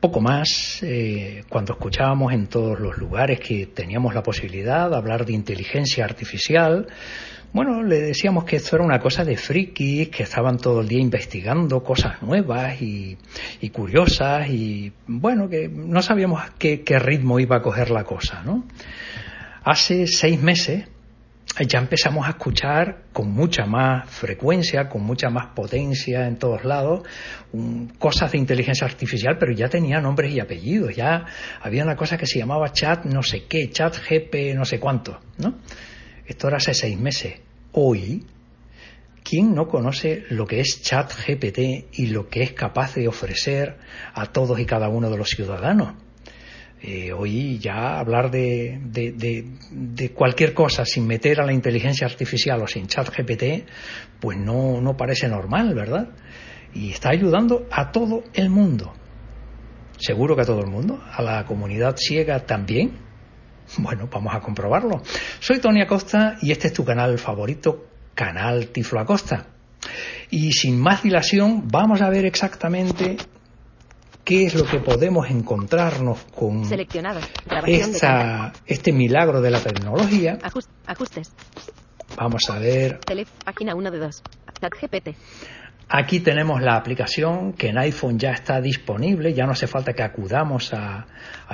poco más, eh, cuando escuchábamos en todos los lugares que teníamos la posibilidad de hablar de inteligencia artificial, bueno, le decíamos que esto era una cosa de frikis, que estaban todo el día investigando cosas nuevas y, curiosas y bueno, que no sabíamos qué, qué, ritmo iba a coger la cosa, ¿no? Hace seis meses ya empezamos a escuchar con mucha más frecuencia, con mucha más potencia en todos lados, cosas de inteligencia artificial, pero ya tenía nombres y apellidos, ya había una cosa que se llamaba chat no sé qué, chat GP no sé cuánto, ¿no? Esto era hace seis meses. Hoy, ¿quién no conoce lo que es chat GPT y lo que es capaz de ofrecer a todos y cada uno de los ciudadanos? Eh, hoy ya hablar de, de, cualquier cosa sin meter a la inteligencia artificial o sin chat GPT, pues no, no parece normal, ¿verdad? Y está ayudando a todo el mundo. Seguro que a todo el mundo, a la comunidad ciega también, bueno, vamos a comprobarlo. Soy Tony Acosta y este es tu canal favorito, Canal Tiflo Acosta. Y sin más dilación, vamos a ver exactamente qué es lo que podemos encontrarnos con este milagro de la tecnología. Ajustes. Vamos a ver. página 1 de 2. ChatGPT. Aquí tenemos la aplicación que en iPhone ya está disponible, ya no hace falta que acudamos a,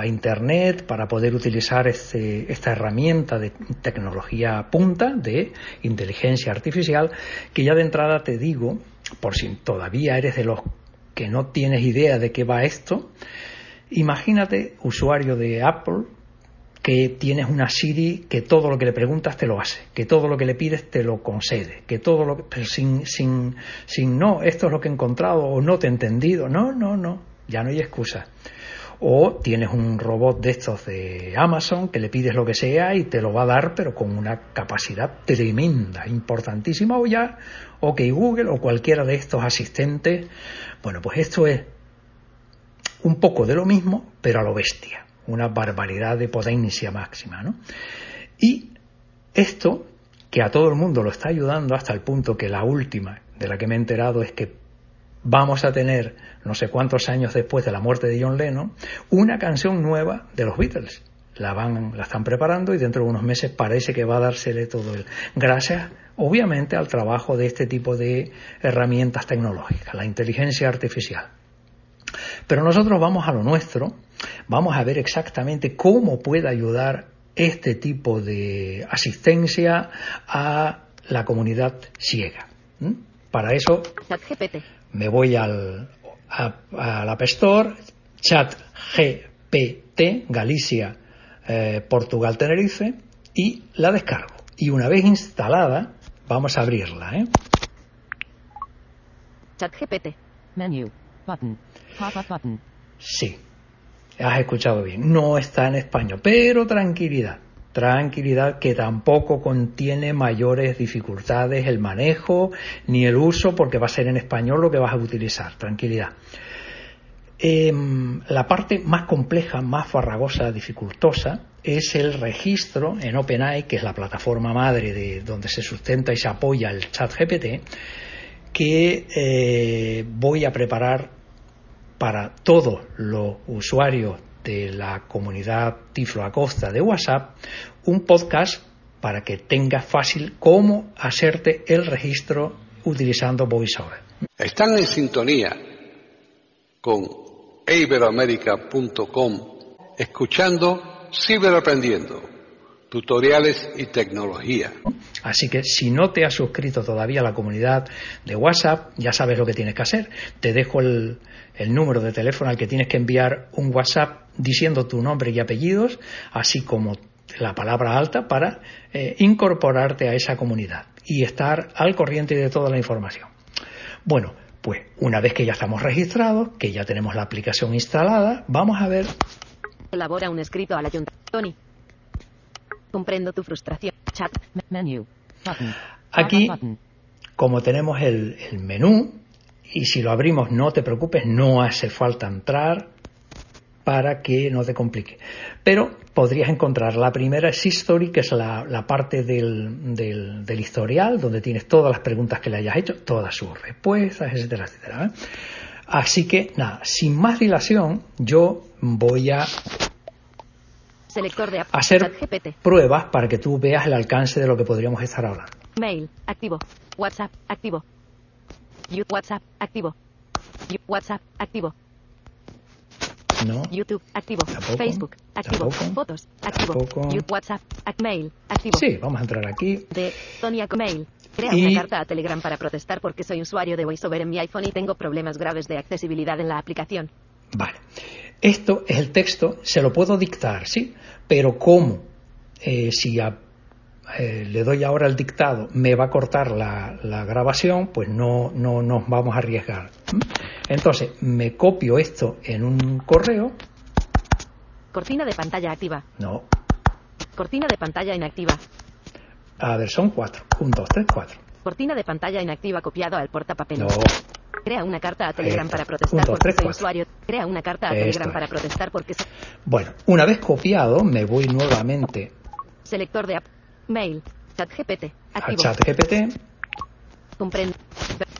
Internet para poder utilizar este, esta herramienta de tecnología punta de inteligencia artificial, que ya de entrada te digo, por si todavía eres de los que no tienes idea de qué va esto, imagínate usuario de Apple que tienes una Siri que todo lo que le preguntas te lo hace, que todo lo que le pides te lo concede, que todo lo que, sin, sin, sin no, esto es lo que he encontrado o no te he entendido, no, no, no, ya no hay excusa. O tienes un robot de estos de Amazon que le pides lo que sea y te lo va a dar, pero con una capacidad tremenda, importantísima, o ya, OK Google o cualquiera de estos asistentes. Bueno, pues esto es un poco de lo mismo, pero a lo bestia una barbaridad de potencia máxima. ¿no? Y esto, que a todo el mundo lo está ayudando hasta el punto que la última de la que me he enterado es que vamos a tener, no sé cuántos años después de la muerte de John Lennon, una canción nueva de los Beatles. La, van, la están preparando y dentro de unos meses parece que va a dársele todo el. Gracias, obviamente, al trabajo de este tipo de herramientas tecnológicas, la inteligencia artificial. Pero nosotros vamos a lo nuestro, vamos a ver exactamente cómo puede ayudar este tipo de asistencia a la comunidad ciega. Para eso me voy al, a, App Store, chat GPT, Galicia, eh, Portugal, Tenerife, y la descargo. Y una vez instalada, vamos a abrirla. ¿eh? Chat GPT. Menu. Button. Sí, has escuchado bien. No está en español, pero tranquilidad. Tranquilidad que tampoco contiene mayores dificultades el manejo ni el uso porque va a ser en español lo que vas a utilizar. Tranquilidad. Em, la parte más compleja, más farragosa, dificultosa, es el registro en OpenAI, que es la plataforma madre de donde se sustenta y se apoya el chat GPT, que eh, voy a preparar para todos los usuarios de la comunidad Tiflo Acosta de WhatsApp un podcast para que tengas fácil cómo hacerte el registro utilizando VoiceOver. Están en sintonía con iberoamerica.com escuchando Ciberaprendiendo, tutoriales y tecnología. Así que si no te has suscrito todavía a la comunidad de WhatsApp, ya sabes lo que tienes que hacer. Te dejo el, el número de teléfono al que tienes que enviar un WhatsApp diciendo tu nombre y apellidos, así como la palabra alta para eh, incorporarte a esa comunidad y estar al corriente de toda la información. Bueno, pues una vez que ya estamos registrados, que ya tenemos la aplicación instalada, vamos a ver. Elabora un escrito al ayuntamiento. Comprendo tu frustración. Chat. Menu. Button. Aquí, como tenemos el, el menú, y si lo abrimos no te preocupes, no hace falta entrar para que no te complique. Pero podrías encontrar la primera es History, que es la, la parte del, del- del historial, donde tienes todas las preguntas que le hayas hecho, todas sus respuestas, etcétera, etcétera. ¿eh? Así que, nada, sin más dilación, yo voy a Selector de hacer GPT. pruebas para que tú veas el alcance de lo que podríamos estar hablando. Mail. Activo. WhatsApp. Activo. WhatsApp. Activo. WhatsApp. Activo. ¿No? YouTube. Activo. Tampoco. Facebook. Activo. Tampoco. Fotos. Activo. Tampoco. WhatsApp. Mail. Activo. Sí, vamos a entrar aquí. De Tonia Mail. Crea Y- una carta a Telegram para protestar porque soy usuario de VoiceOver en mi iPhone y tengo problemas graves de accesibilidad en la aplicación. Vale. Esto es el texto, se lo puedo dictar, ¿sí? Pero como eh, si a- eh, le doy ahora el dictado me va a cortar la, la grabación, pues no, no nos vamos a arriesgar. ¿m? Entonces, me copio esto en un correo. Cortina de pantalla activa. No, Cortina de pantalla inactiva. a ver, son cuatro. Un, dos, tres, cuatro. Cortina de pantalla inactiva copiado al portapapel. No, Crea una carta a Telegram para protestar dos, porque soy usuario. Crea una carta a Esto Telegram es. para protestar porque soy bueno, una vez copiado, me voy nuevamente selector de app. Mail. Chat GPT. a Activo. ChatGPT Comprende.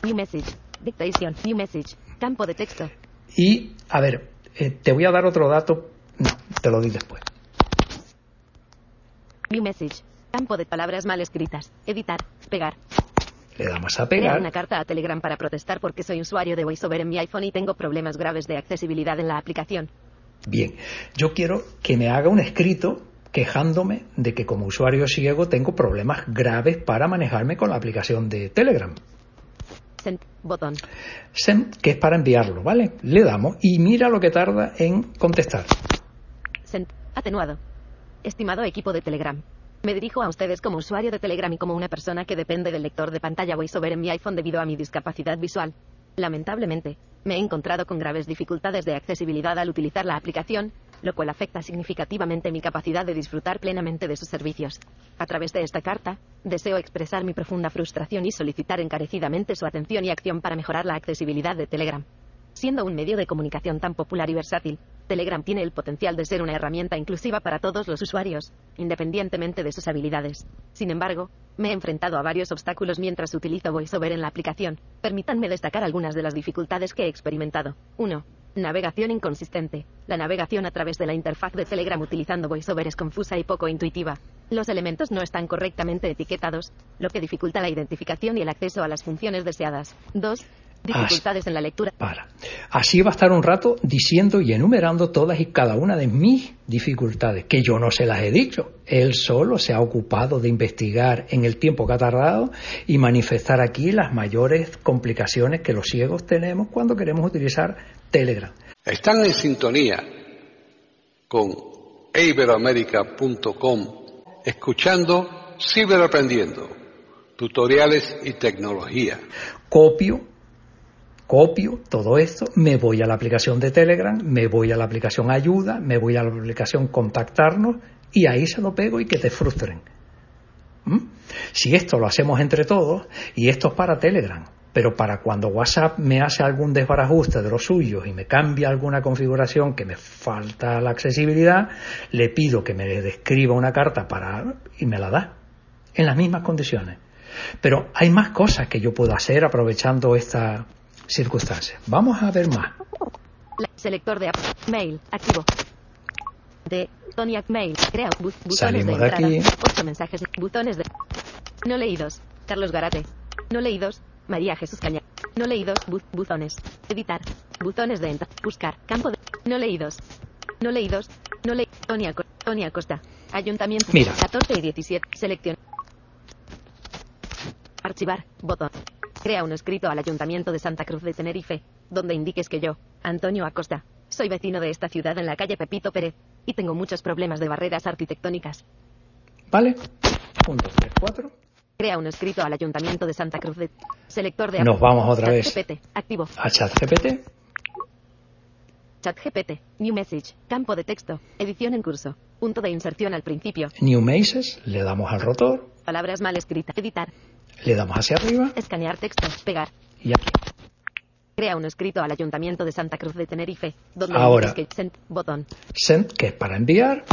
New message. Dictation. New message. Campo de texto. y, a ver, eh, te voy a dar otro dato. No, te lo di después. New message. Campo de palabras mal escritas. Editar. Pegar. Le damos a Crea pegar. una carta a Telegram para protestar porque soy usuario de VoiceOver en mi iPhone y tengo problemas graves de accesibilidad en la aplicación. Bien, yo quiero que me haga un escrito quejándome de que como usuario ciego tengo problemas graves para manejarme con la aplicación de Telegram. Send. Botón. Send, que es para enviarlo, ¿vale? Le damos y mira lo que tarda en contestar. Send. Atenuado. Estimado equipo de Telegram. Me dirijo a ustedes como usuario de Telegram y como una persona que depende del lector de pantalla VoiceOver en mi iPhone debido a mi discapacidad visual. Lamentablemente, me he encontrado con graves dificultades de accesibilidad al utilizar la aplicación, lo cual afecta significativamente mi capacidad de disfrutar plenamente de sus servicios. A través de esta carta, deseo expresar mi profunda frustración y solicitar encarecidamente su atención y acción para mejorar la accesibilidad de Telegram. Siendo un medio de comunicación tan popular y versátil, Telegram tiene el potencial de ser una herramienta inclusiva para todos los usuarios, independientemente de sus habilidades. Sin embargo, me he enfrentado a varios obstáculos mientras utilizo VoiceOver en la aplicación. Permítanme destacar algunas de las dificultades que he experimentado. 1. Navegación inconsistente. La navegación a través de la interfaz de Telegram utilizando VoiceOver es confusa y poco intuitiva. Los elementos no están correctamente etiquetados, lo que dificulta la identificación y el acceso a las funciones deseadas. 2. Dificultades en la lectura. Para. Así va a estar un rato diciendo y enumerando todas y cada una de mis dificultades, que yo no se las he dicho. Él solo se ha ocupado de investigar en el tiempo que ha tardado y manifestar aquí las mayores complicaciones que los ciegos tenemos cuando queremos utilizar Telegram. Están en sintonía con iberoamerica.com escuchando Ciberaprendiendo, tutoriales y tecnología. Copio, copio todo esto, me voy a la aplicación de Telegram, me voy a la aplicación Ayuda, me voy a la aplicación Contactarnos y ahí se lo pego y que te frustren. ¿Mm? Si esto lo hacemos entre todos, y esto es para Telegram, pero para cuando WhatsApp me hace algún desbarajuste de los suyos y me cambia alguna configuración que me falta la accesibilidad, le pido que me describa una carta para y me la da en las mismas condiciones. Pero hay más cosas que yo puedo hacer aprovechando esta circunstancia. Vamos a ver más. Selector de. Mail. Activo. De Toniac Mail. Crea bu- Salimos de entrada. aquí. Ocho mensajes. Butones de. No leídos. Carlos Garate. No leídos. María Jesús Caña. No leídos. Bu- buzones. Editar. Butones de entrada. Buscar. Campo de. No leídos. No leídos. No le. Tonia. Co- Tony Acosta. Ayuntamiento. Mira. 14 y 17. Selección. Archivar. Botón. Crea un escrito al Ayuntamiento de Santa Cruz de Tenerife, donde indiques que yo, Antonio Acosta, soy vecino de esta ciudad en la calle Pepito Pérez, y tengo muchos problemas de barreras arquitectónicas. ¿Vale? Punto 3, 4. Crea un escrito al Ayuntamiento de Santa Cruz de... Selector de... Nos vamos otra vez. ChatGPT. Activo. A ChatGPT. ChatGPT. New message. Campo de texto. Edición en curso. Punto de inserción al principio. New Maces. Le damos al rotor. Palabras mal escritas. Editar. Le damos hacia arriba. Escanear texto. Pegar. Y aquí. Crea un escrito al Ayuntamiento de Santa Cruz de Tenerife, donde Ahora. que send botón. Send, que es para enviar.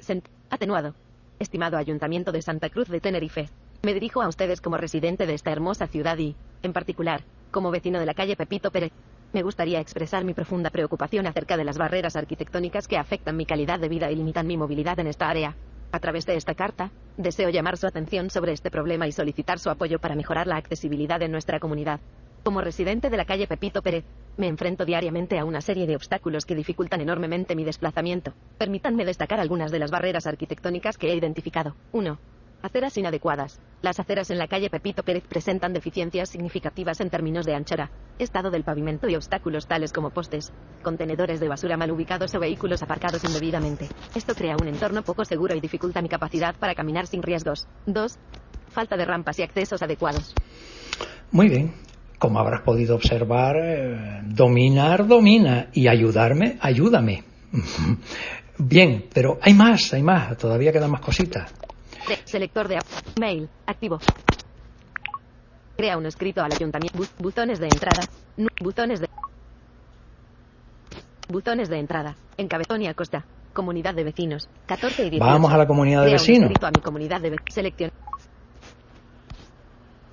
Send atenuado. Estimado Ayuntamiento de Santa Cruz de Tenerife, me dirijo a ustedes como residente de esta hermosa ciudad y, en particular, como vecino de la calle Pepito Pérez. Me gustaría expresar mi profunda preocupación acerca de las barreras arquitectónicas que afectan mi calidad de vida y limitan mi movilidad en esta área. A través de esta carta, deseo llamar su atención sobre este problema y solicitar su apoyo para mejorar la accesibilidad en nuestra comunidad. Como residente de la calle Pepito Pérez, me enfrento diariamente a una serie de obstáculos que dificultan enormemente mi desplazamiento. Permítanme destacar algunas de las barreras arquitectónicas que he identificado. 1. Aceras inadecuadas. Las aceras en la calle Pepito Pérez presentan deficiencias significativas en términos de anchura, estado del pavimento y obstáculos tales como postes, contenedores de basura mal ubicados o vehículos aparcados indebidamente. Esto crea un entorno poco seguro y dificulta mi capacidad para caminar sin riesgos. 2. Falta de rampas y accesos adecuados. Muy bien. Como habrás podido observar, eh, dominar, domina. Y ayudarme, ayúdame. Bien, pero hay más, hay más. Todavía quedan más cositas. De- selector de mail activo. Crea un escrito al ayuntamiento. Bu- buzones de entrada. Nu- buzones de. Buzones de entrada. Encabezón y Acosta. Comunidad de vecinos. 14 y 18. Vamos a la comunidad de Crea un vecinos. escrito a mi comunidad de vecinos. Selección.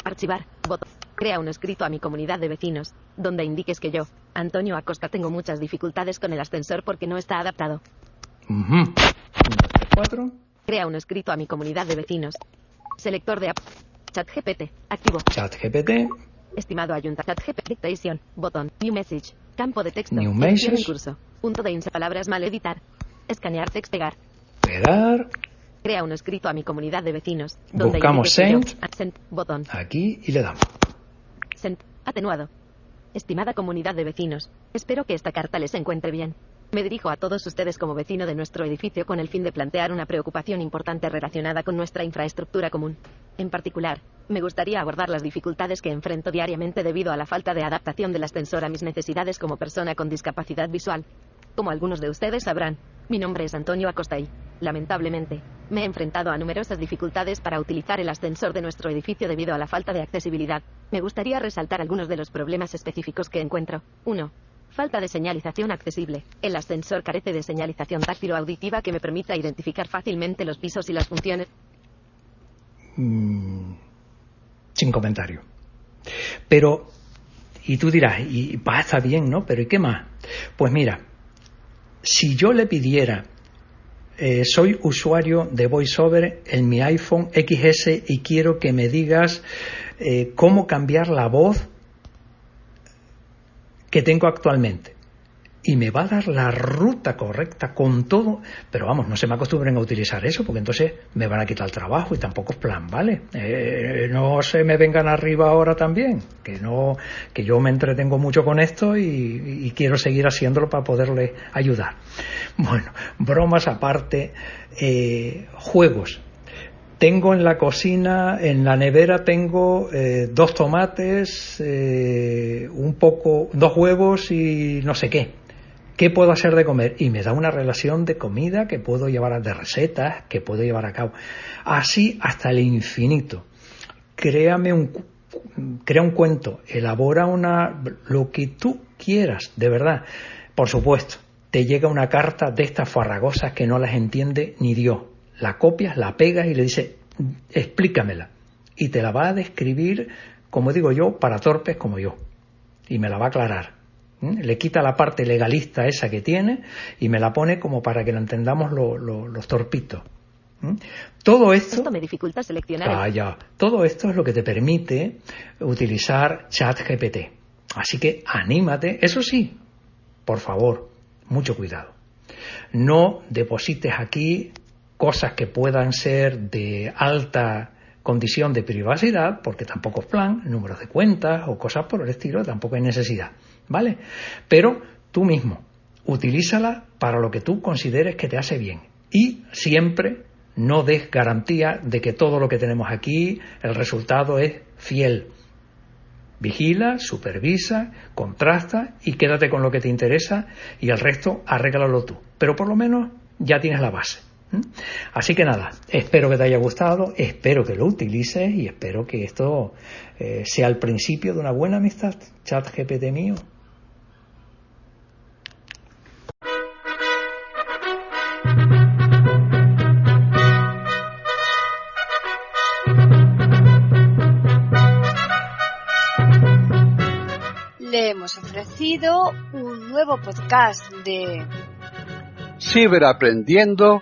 Archivar. Botón. Crea un escrito a mi comunidad de vecinos, donde indiques que yo, Antonio Acosta, tengo muchas dificultades con el ascensor porque no está adaptado. Uno, tres, cuatro. Crea un escrito a mi comunidad de vecinos. Selector de app. ChatGPT. Activo. ChatGPT. Estimado ayuntamiento. ChatGPT. Dictation. Botón. New message. Campo de texto. New message. curso. Punto de inser. Palabras mal editar. Escanear text pegar. Pegar. Crea un escrito a mi comunidad de vecinos. Donde Buscamos send. Send. Botón. Aquí y le damos. Send. Atenuado. Estimada comunidad de vecinos, espero que esta carta les encuentre bien. Me dirijo a todos ustedes como vecino de nuestro edificio con el fin de plantear una preocupación importante relacionada con nuestra infraestructura común. En particular, me gustaría abordar las dificultades que enfrento diariamente debido a la falta de adaptación del ascensor a mis necesidades como persona con discapacidad visual. Como algunos de ustedes sabrán, mi nombre es Antonio Acosta y, lamentablemente, me he enfrentado a numerosas dificultades para utilizar el ascensor de nuestro edificio debido a la falta de accesibilidad. Me gustaría resaltar algunos de los problemas específicos que encuentro. 1. Falta de señalización accesible. El ascensor carece de señalización táctil o auditiva que me permita identificar fácilmente los pisos y las funciones. Mm, sin comentario. Pero, y tú dirás, y está bien, ¿no? Pero ¿y qué más? Pues mira, si yo le pidiera, eh, soy usuario de VoiceOver en mi iPhone XS y quiero que me digas eh, cómo cambiar la voz que tengo actualmente. Y me va a dar la ruta correcta con todo, pero vamos, no se me acostumbren a utilizar eso, porque entonces me van a quitar el trabajo y tampoco es plan, ¿vale? Eh, no se me vengan arriba ahora también, que no, que yo me entretengo mucho con esto y, quiero seguir haciéndolo para poderle ayudar. Bueno, bromas aparte, eh, juegos. Tengo en la cocina, en la nevera tengo eh, dos tomates, eh, un poco, dos huevos y no sé qué. ¿Qué puedo hacer de comer? Y me da una relación de comida que puedo llevar a, de recetas que puedo llevar a cabo. Así hasta el infinito. Créame un, crea un cuento, elabora una, lo que tú quieras, de verdad. Por supuesto, te llega una carta de estas farragosas que no las entiende ni Dios. La copias, la pegas y le dices, explícamela. Y te la va a describir, como digo yo, para torpes como yo. Y me la va a aclarar. ¿Mm? Le quita la parte legalista esa que tiene y me la pone como para que la entendamos lo- lo- los torpitos. ¿Mm? Todo esto... Esto me dificulta seleccionar. el- Calla. Todo esto es lo que te permite utilizar ChatGPT. Así que anímate. Eso sí, por favor, mucho cuidado. No deposites aquí cosas que puedan ser de alta condición de privacidad, porque tampoco es plan, números de cuentas o cosas por el estilo, tampoco hay necesidad, ¿vale? Pero tú mismo, utilízala para lo que tú consideres que te hace bien y siempre no des garantía de que todo lo que tenemos aquí, el resultado es fiel. Vigila, supervisa, contrasta y quédate con lo que te interesa y el resto arréglalo tú. Pero por lo menos ya tienes la base. Así que nada, espero que te haya gustado, espero que lo utilices y espero que esto eh, sea el principio de una buena amistad. Chat GPT mío. Le hemos ofrecido un nuevo podcast de Ciberaprendiendo